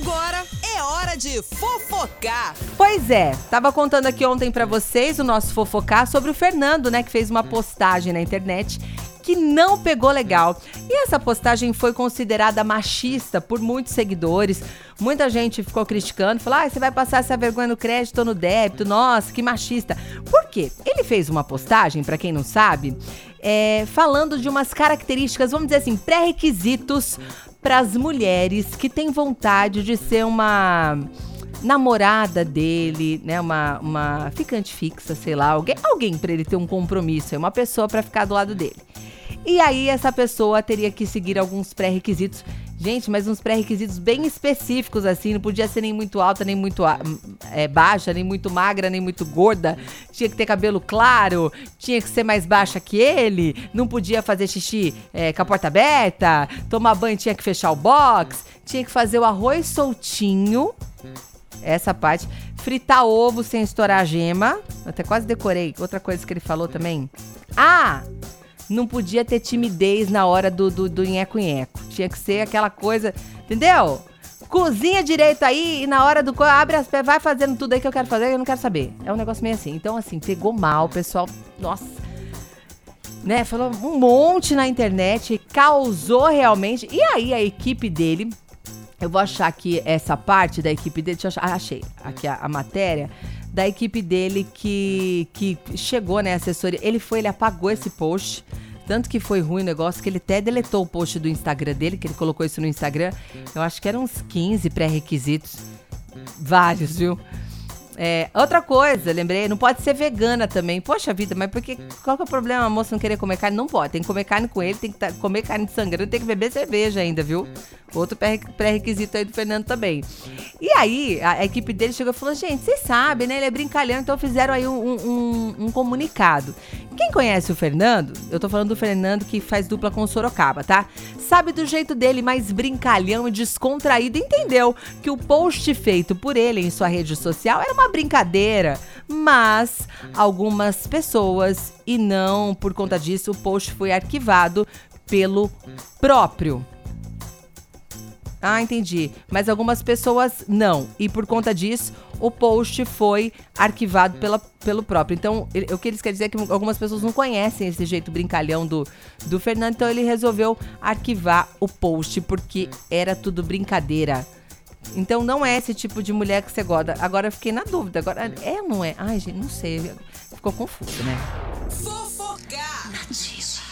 Agora é hora de fofocar. Pois é, tava contando aqui ontem pra vocês o nosso fofocar sobre o Fernando, né, que fez uma postagem na internet que não pegou legal. E essa postagem foi considerada machista por muitos seguidores. Muita gente ficou criticando, falou: ah, você vai passar essa vergonha no crédito ou no débito, nossa, que machista. Por quê? Ele fez uma postagem, para quem não sabe, é, falando de umas características, vamos dizer assim, pré-requisitos para as mulheres que têm vontade de ser uma namorada dele, né, uma, uma ficante fixa, sei lá, alguém, alguém para ele ter um compromisso, uma pessoa para ficar do lado dele. E aí essa pessoa teria que seguir alguns pré-requisitos. Gente, mas uns pré-requisitos bem específicos, assim. Não podia ser nem muito alta, nem muito é, baixa, nem muito magra, nem muito gorda. Tinha que ter cabelo claro, tinha que ser mais baixa que ele. Não podia fazer xixi é, com a porta aberta. Tomar banho tinha que fechar o box. Tinha que fazer o arroz soltinho. Essa parte. Fritar ovo sem estourar a gema. Até quase decorei. Outra coisa que ele falou também. Ah! não podia ter timidez na hora do, do, do nheco-nheco. Tinha que ser aquela coisa, entendeu? Cozinha direito aí e na hora do. Abre as vai fazendo tudo aí que eu quero fazer, eu não quero saber. É um negócio meio assim. Então, assim, pegou mal, o pessoal. Nossa. Né? Falou um monte na internet, causou realmente. E aí a equipe dele. Eu vou achar aqui essa parte da equipe dele. Deixa eu achar. Achei. Aqui a, a matéria da equipe dele que, que chegou, né, assessoria. Ele foi, ele apagou esse post. Tanto que foi ruim o negócio que ele até deletou o post do Instagram dele, que ele colocou isso no Instagram. Eu acho que eram uns 15 pré-requisitos. Vários, viu? É, outra coisa, lembrei, não pode ser vegana também. Poxa vida, mas porque qual que é o problema a moça não querer comer carne? Não pode, tem que comer carne com ele, tem que tá, comer carne de sangrando, tem que beber cerveja ainda, viu? Outro pré-requisito aí do Fernando também. E aí, a equipe dele chegou e falou: gente, vocês sabem, né? Ele é brincalhão, então fizeram aí um, um, um, comunicado. Quem conhece o Fernando, eu tô falando do Fernando que faz dupla com o Sorocaba, tá? Sabe do jeito dele mais brincalhão e descontraído, entendeu que o post feito por ele em sua rede social era uma brincadeira, mas algumas pessoas, e não por conta disso, o post foi arquivado pelo próprio ah, entendi. Mas algumas pessoas não. E por conta disso, o post foi arquivado pela, pelo próprio. Então, ele, o que eles querem dizer é que algumas pessoas não conhecem esse jeito brincalhão do, do Fernando. Então, ele resolveu arquivar o post porque era tudo brincadeira. Então, não é esse tipo de mulher que você gosta. Agora, eu fiquei na dúvida. Agora, é ou não é? Ai, gente, não sei. Ficou confuso, né? Fofocar! Notícia.